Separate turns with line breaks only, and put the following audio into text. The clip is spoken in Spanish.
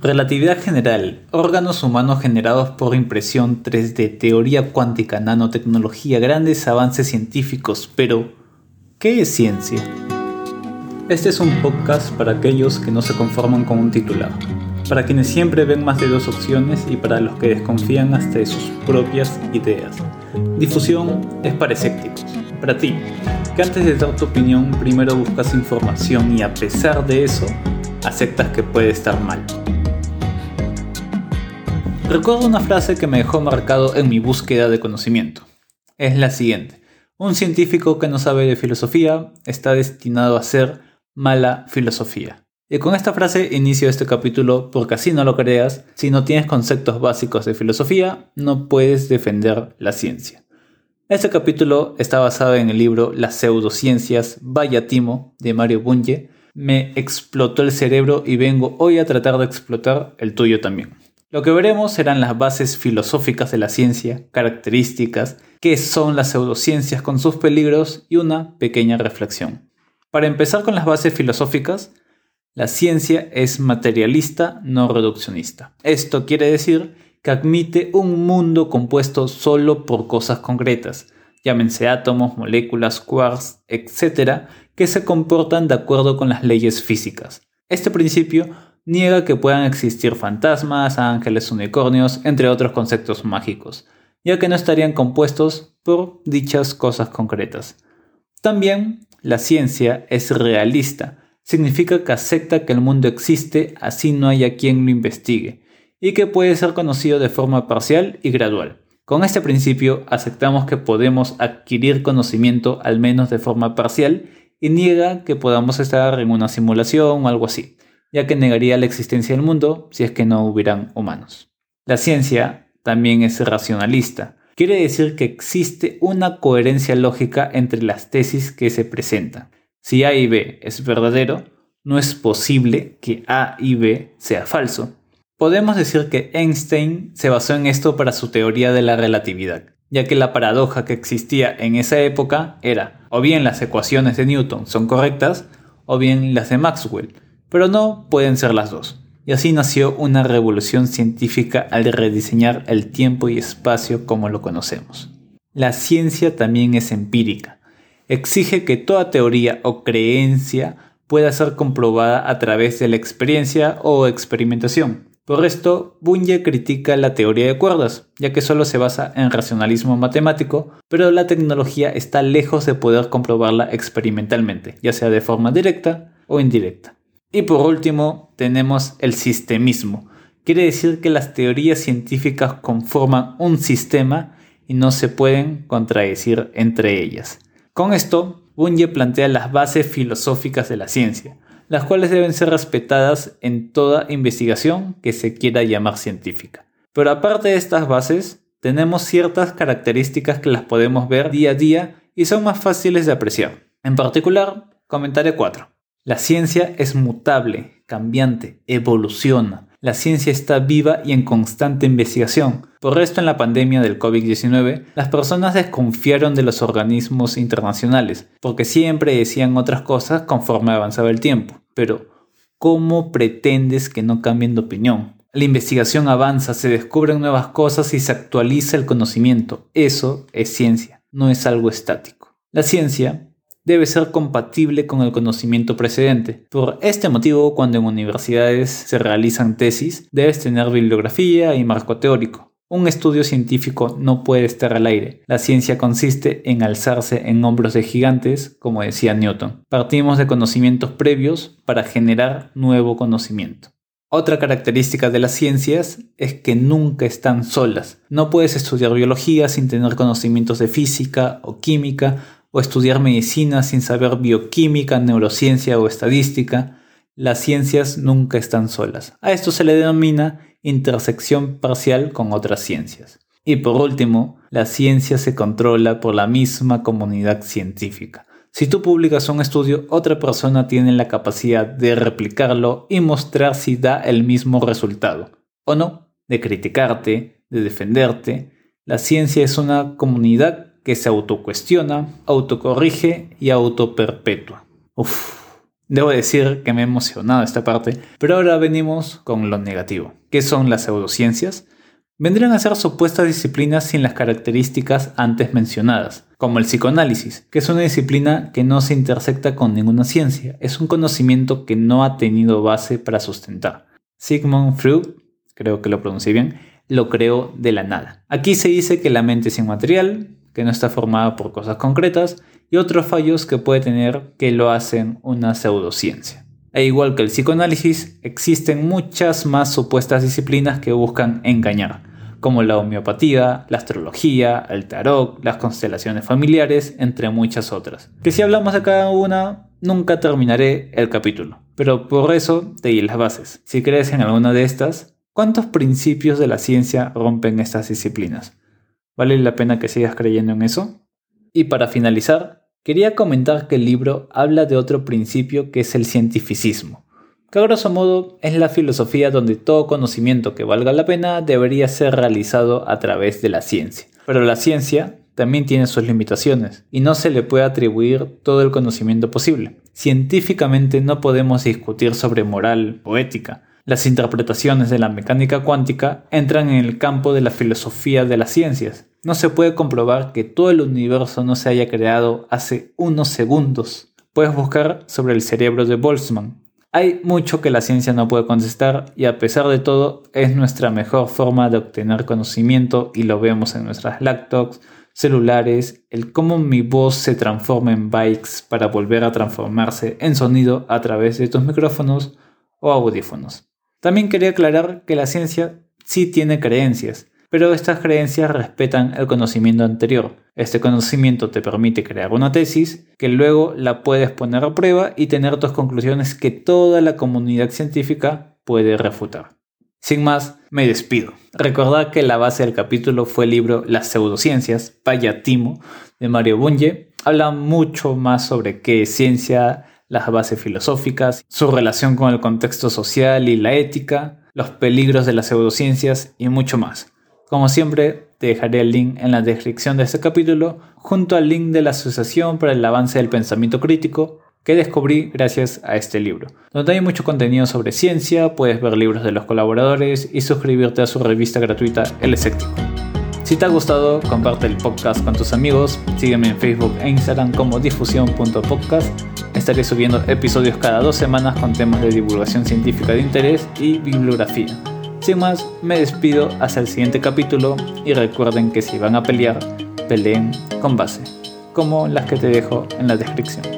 Relatividad general, órganos humanos generados por impresión 3D, teoría cuántica, nanotecnología, grandes avances científicos, pero ¿qué es ciencia? Este es un podcast para aquellos que no se conforman con un titular, para quienes siempre ven más de dos opciones y para los que desconfían hasta de sus propias ideas. Difusión es para escépticos, para ti, que antes de dar tu opinión primero buscas información y a pesar de eso, aceptas que puede estar mal. Recuerdo una frase que me dejó marcado en mi búsqueda de conocimiento. Es la siguiente. Un científico que no sabe de filosofía está destinado a ser mala filosofía. Y con esta frase inicio este capítulo porque así no lo creas, si no tienes conceptos básicos de filosofía, no puedes defender la ciencia. Este capítulo está basado en el libro Las pseudociencias, vaya timo, de Mario Bunge. Me explotó el cerebro y vengo hoy a tratar de explotar el tuyo también. Lo que veremos serán las bases filosóficas de la ciencia, características, qué son las pseudociencias con sus peligros y una pequeña reflexión. Para empezar con las bases filosóficas, la ciencia es materialista, no reduccionista. Esto quiere decir que admite un mundo compuesto solo por cosas concretas, llámense átomos, moléculas, quarks, etc., que se comportan de acuerdo con las leyes físicas. Este principio niega que puedan existir fantasmas, ángeles, unicornios, entre otros conceptos mágicos, ya que no estarían compuestos por dichas cosas concretas. También la ciencia es realista, significa que acepta que el mundo existe así no haya quien lo investigue, y que puede ser conocido de forma parcial y gradual. Con este principio aceptamos que podemos adquirir conocimiento al menos de forma parcial y niega que podamos estar en una simulación o algo así ya que negaría la existencia del mundo si es que no hubieran humanos. La ciencia también es racionalista. Quiere decir que existe una coherencia lógica entre las tesis que se presentan. Si A y B es verdadero, no es posible que A y B sea falso. Podemos decir que Einstein se basó en esto para su teoría de la relatividad, ya que la paradoja que existía en esa época era o bien las ecuaciones de Newton son correctas o bien las de Maxwell, pero no pueden ser las dos. Y así nació una revolución científica al rediseñar el tiempo y espacio como lo conocemos. La ciencia también es empírica. Exige que toda teoría o creencia pueda ser comprobada a través de la experiencia o experimentación. Por esto, Bunge critica la teoría de cuerdas, ya que solo se basa en racionalismo matemático, pero la tecnología está lejos de poder comprobarla experimentalmente, ya sea de forma directa o indirecta. Y por último, tenemos el sistemismo. Quiere decir que las teorías científicas conforman un sistema y no se pueden contradecir entre ellas. Con esto, Bunge plantea las bases filosóficas de la ciencia, las cuales deben ser respetadas en toda investigación que se quiera llamar científica. Pero aparte de estas bases, tenemos ciertas características que las podemos ver día a día y son más fáciles de apreciar. En particular, comentaré cuatro. La ciencia es mutable, cambiante, evoluciona. La ciencia está viva y en constante investigación. Por esto, en la pandemia del COVID-19, las personas desconfiaron de los organismos internacionales, porque siempre decían otras cosas conforme avanzaba el tiempo. Pero, ¿cómo pretendes que no cambien de opinión? La investigación avanza, se descubren nuevas cosas y se actualiza el conocimiento. Eso es ciencia, no es algo estático. La ciencia debe ser compatible con el conocimiento precedente. Por este motivo, cuando en universidades se realizan tesis, debes tener bibliografía y marco teórico. Un estudio científico no puede estar al aire. La ciencia consiste en alzarse en hombros de gigantes, como decía Newton. Partimos de conocimientos previos para generar nuevo conocimiento. Otra característica de las ciencias es que nunca están solas. No puedes estudiar biología sin tener conocimientos de física o química o estudiar medicina sin saber bioquímica, neurociencia o estadística, las ciencias nunca están solas. A esto se le denomina intersección parcial con otras ciencias. Y por último, la ciencia se controla por la misma comunidad científica. Si tú publicas un estudio, otra persona tiene la capacidad de replicarlo y mostrar si da el mismo resultado. O no, de criticarte, de defenderte. La ciencia es una comunidad que se autocuestiona, autocorrige y autoperpetúa. Uf, Debo decir que me ha emocionado esta parte, pero ahora venimos con lo negativo. ¿Qué son las pseudociencias? Vendrían a ser supuestas disciplinas sin las características antes mencionadas, como el psicoanálisis, que es una disciplina que no se intersecta con ninguna ciencia, es un conocimiento que no ha tenido base para sustentar. Sigmund Freud, creo que lo pronuncié bien, lo creó de la nada. Aquí se dice que la mente es inmaterial, que no está formada por cosas concretas y otros fallos que puede tener que lo hacen una pseudociencia. E igual que el psicoanálisis, existen muchas más supuestas disciplinas que buscan engañar, como la homeopatía, la astrología, el tarot, las constelaciones familiares, entre muchas otras. Que si hablamos de cada una, nunca terminaré el capítulo. Pero por eso te di las bases. Si crees en alguna de estas, ¿cuántos principios de la ciencia rompen estas disciplinas? ¿Vale la pena que sigas creyendo en eso? Y para finalizar, quería comentar que el libro habla de otro principio que es el cientificismo, que a grosso modo es la filosofía donde todo conocimiento que valga la pena debería ser realizado a través de la ciencia. Pero la ciencia también tiene sus limitaciones y no se le puede atribuir todo el conocimiento posible. Científicamente no podemos discutir sobre moral o ética. Las interpretaciones de la mecánica cuántica entran en el campo de la filosofía de las ciencias no se puede comprobar que todo el universo no se haya creado hace unos segundos. Puedes buscar sobre el cerebro de Boltzmann. Hay mucho que la ciencia no puede contestar y a pesar de todo es nuestra mejor forma de obtener conocimiento y lo vemos en nuestras laptops, celulares, el cómo mi voz se transforma en bytes para volver a transformarse en sonido a través de tus micrófonos o audífonos. También quería aclarar que la ciencia sí tiene creencias, pero estas creencias respetan el conocimiento anterior. Este conocimiento te permite crear una tesis que luego la puedes poner a prueba y tener tus conclusiones que toda la comunidad científica puede refutar. Sin más, me despido. Recordad que la base del capítulo fue el libro Las pseudociencias, Payatimo, de Mario Bunge. Habla mucho más sobre qué es ciencia, las bases filosóficas, su relación con el contexto social y la ética, los peligros de las pseudociencias y mucho más. Como siempre, te dejaré el link en la descripción de este capítulo, junto al link de la Asociación para el Avance del Pensamiento Crítico, que descubrí gracias a este libro, donde hay mucho contenido sobre ciencia, puedes ver libros de los colaboradores y suscribirte a su revista gratuita El Escéptico. Si te ha gustado, comparte el podcast con tus amigos, sígueme en Facebook e Instagram como difusión.podcast. Estaré subiendo episodios cada dos semanas con temas de divulgación científica de interés y bibliografía. Sin más, me despido hasta el siguiente capítulo y recuerden que si van a pelear, peleen con base, como las que te dejo en la descripción.